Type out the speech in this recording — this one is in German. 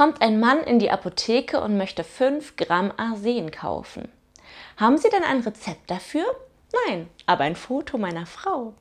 kommt ein Mann in die Apotheke und möchte 5 Gramm Arsen kaufen. Haben Sie denn ein Rezept dafür? Nein, aber ein Foto meiner Frau.